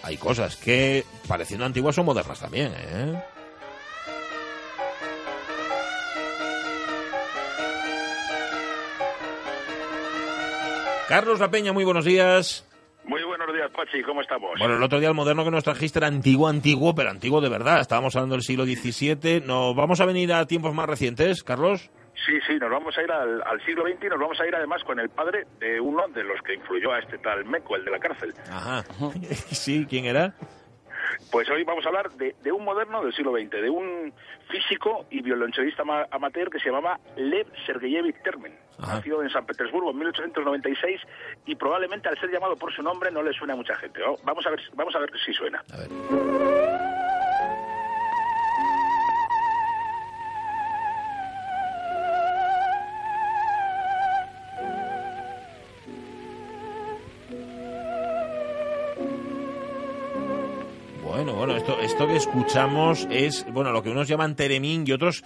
Hay cosas que, pareciendo antiguas, son modernas también, ¿eh? Carlos La Peña, muy buenos días. Muy buenos días, Pachi, ¿cómo estamos? Bueno, el otro día el moderno que nos trajiste era antiguo, antiguo, pero antiguo de verdad. Estábamos hablando del siglo XVII. ¿Nos vamos a venir a tiempos más recientes, Carlos? Sí, sí, nos vamos a ir al, al siglo XX y nos vamos a ir además con el padre de uno de los que influyó a este tal Meco, el de la cárcel. Ajá. sí, ¿quién era? Pues hoy vamos a hablar de, de, un moderno del siglo XX, de un físico y violonchelista amateur que se llamaba Lev Sergeyevich Termen. Ajá. Nació en San Petersburgo en 1896 y probablemente al ser llamado por su nombre no le suena a mucha gente. Vamos a ver, vamos a ver si suena. A ver. Bueno, bueno, esto, esto que escuchamos es, bueno, lo que unos llaman teremín y otros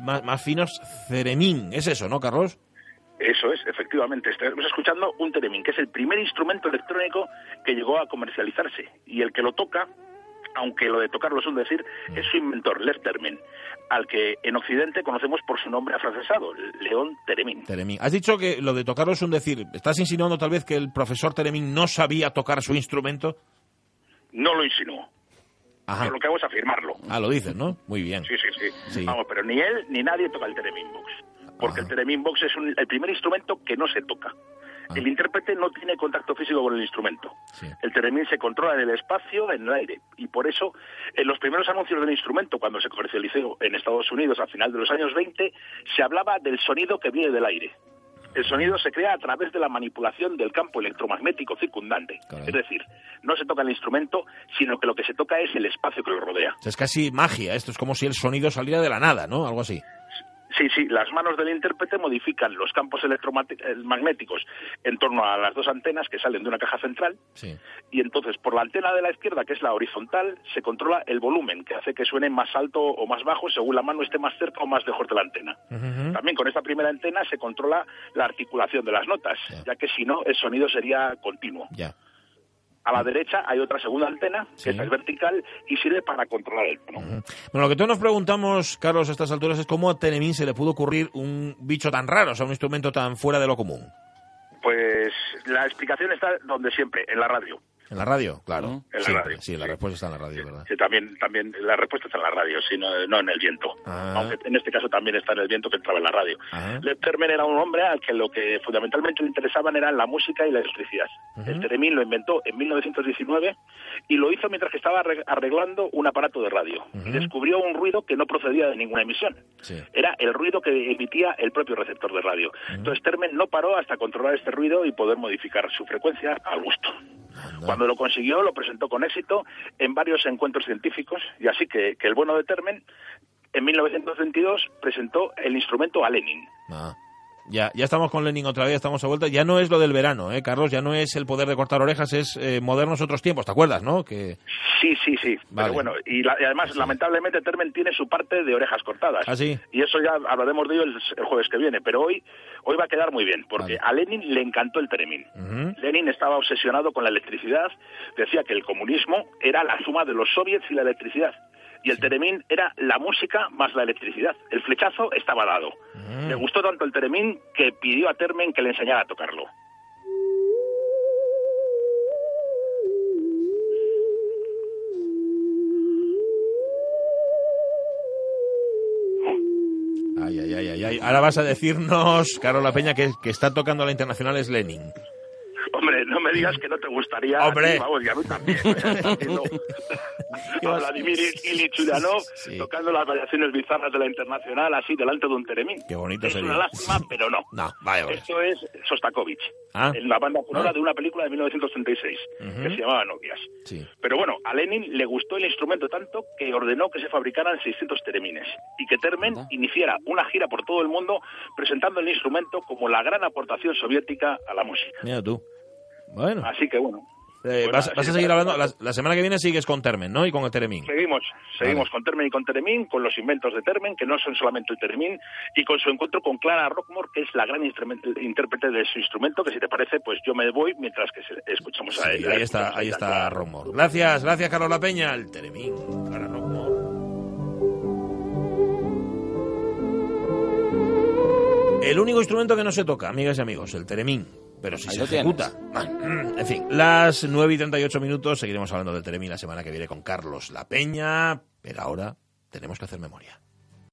más, más finos, ceremín. ¿Es eso, no, Carlos? Eso es, efectivamente. Estamos escuchando un teremín, que es el primer instrumento electrónico que llegó a comercializarse. Y el que lo toca, aunque lo de tocarlo es un decir, es su inventor, Lev Termen, al que en Occidente conocemos por su nombre afrancesado, León Teremín. Teremín. Has dicho que lo de tocarlo es un decir. ¿Estás insinuando tal vez que el profesor Teremín no sabía tocar su instrumento? No lo insinuó. Ajá. Yo lo que hago es afirmarlo. Ah, lo dices, ¿no? Muy bien. Sí, sí, sí, Sí. Vamos, pero ni él ni nadie toca el Theremin Box. Porque Ajá. el Theremin Box es un- el primer instrumento que no se toca. Ah. El intérprete no tiene contacto físico con el instrumento. Sí. El Theremin se controla en el espacio, en el aire. Y por eso, en los primeros anuncios del instrumento, cuando se comercializó en Estados Unidos a final de los años 20, se hablaba del sonido que viene del aire. El sonido se crea a través de la manipulación del campo electromagnético circundante. Caray. Es decir, no se toca el instrumento, sino que lo que se toca es el espacio que lo rodea. O sea, es casi magia. Esto es como si el sonido saliera de la nada, ¿no? Algo así. Sí, sí, las manos del intérprete modifican los campos electromagnéticos en torno a las dos antenas que salen de una caja central Sí. y entonces por la antena de la izquierda, que es la horizontal, se controla el volumen, que hace que suene más alto o más bajo según la mano esté más cerca o más lejos de la antena. También con esta primera antena se controla la articulación de las notas, Ya. ya que si no el sonido sería continuo. Ya. A la derecha hay otra segunda antena, Sí. que esta es vertical y sirve para controlar el tono. Bueno, lo que todos nos preguntamos, Carlos, a estas alturas es cómo a Tenemín se le pudo ocurrir un bicho tan raro, o sea, un instrumento tan fuera de lo común. Pues la explicación está donde siempre, en la radio. ¿En la radio? Claro. En la Siempre. radio, Sí, la sí. respuesta está en la radio, ¿verdad? Sí, también, también la respuesta está en la radio, sino no en el viento. Ah. Aunque en este caso también está en el viento que entraba en la radio. Ajá. Lev Termen era un hombre al que lo que fundamentalmente le interesaban eran la música y la electricidad. Ujú. El Teremín lo inventó en 1919 y lo hizo mientras que estaba arreg- arreglando un aparato de radio. Y descubrió un ruido que no procedía de ninguna emisión. Sí. Era el ruido que emitía el propio receptor de radio. Entonces Termen no paró hasta controlar este ruido y poder modificar su frecuencia al gusto. Cuando lo consiguió, lo presentó con éxito en varios encuentros científicos, y así que, que el bueno de Termen, en 1922, presentó el instrumento a Lenin. Ah. Ya, ya estamos con Lenin otra vez, estamos a vuelta. Ya no es lo del verano, ¿eh, Carlos? Ya no es el poder de cortar orejas, es eh, modernos otros tiempos, ¿te acuerdas, no? Que... Sí, sí, sí. Vale. Pero bueno, y, la- y además, lamentablemente, Termen tiene su parte de orejas cortadas. ¿Ah, sí? Y eso ya hablaremos de ello el, el jueves que viene. Pero hoy, hoy va a quedar muy bien, porque Vale. a Lenin le encantó el Teremín. Ujú. Lenin estaba obsesionado con la electricidad, decía que el comunismo era la suma de los soviets y la electricidad. Y el Teremín era la música más la electricidad. El flechazo estaba dado. Mm. Le gustó tanto el Teremín que pidió a Termen que le enseñara a tocarlo. Ay, ay, ay, ay. Ahora vas a decirnos, Carlos La Peña, que, que está tocando la internacional es Lenin. Me digas que no te gustaría. Hombre. vamos, ya a mí también. Vladimir Ilich Ulyanov tocando las variaciones bizarras de la internacional así delante de un teremín. Qué bonito es sería. una lástima, pero no. No, vaya, vaya. Esto es Sostakovich, Ah. en la banda sonora Ah. de una película de 1936 Ujú. que se llamaba Novias. Sí. Pero bueno, a Lenin le gustó el instrumento tanto que ordenó que se fabricaran 600 teremines y que Termen Anda. iniciara una gira por todo el mundo presentando el instrumento como la gran aportación soviética a la música. Mira tú. Bueno. Así que bueno. Eh, bueno, vas, a seguir hablando. La, la semana que viene sigues con Termen, ¿no? Y con el Teremín. Seguimos, seguimos Vale. con Termen y con Teremín, con los inventos de Termen, que no son solamente el Teremín, y con su encuentro con Clara Rockmore, que es la gran intérprete de su instrumento, que si te parece, pues yo me voy mientras que escuchamos a Sí, él. ahí está, ahí está Rockmore. Gracias, gracias Carlos La Peña. El Teremín, Clara Rockmore. El único instrumento que no se toca, amigas y amigos, el Teremín. Pero si Ahí se ejecuta. En fin, las 9 y 38 minutos seguiremos hablando del Teremín la semana que viene con Carlos La Peña. Pero ahora tenemos que hacer memoria.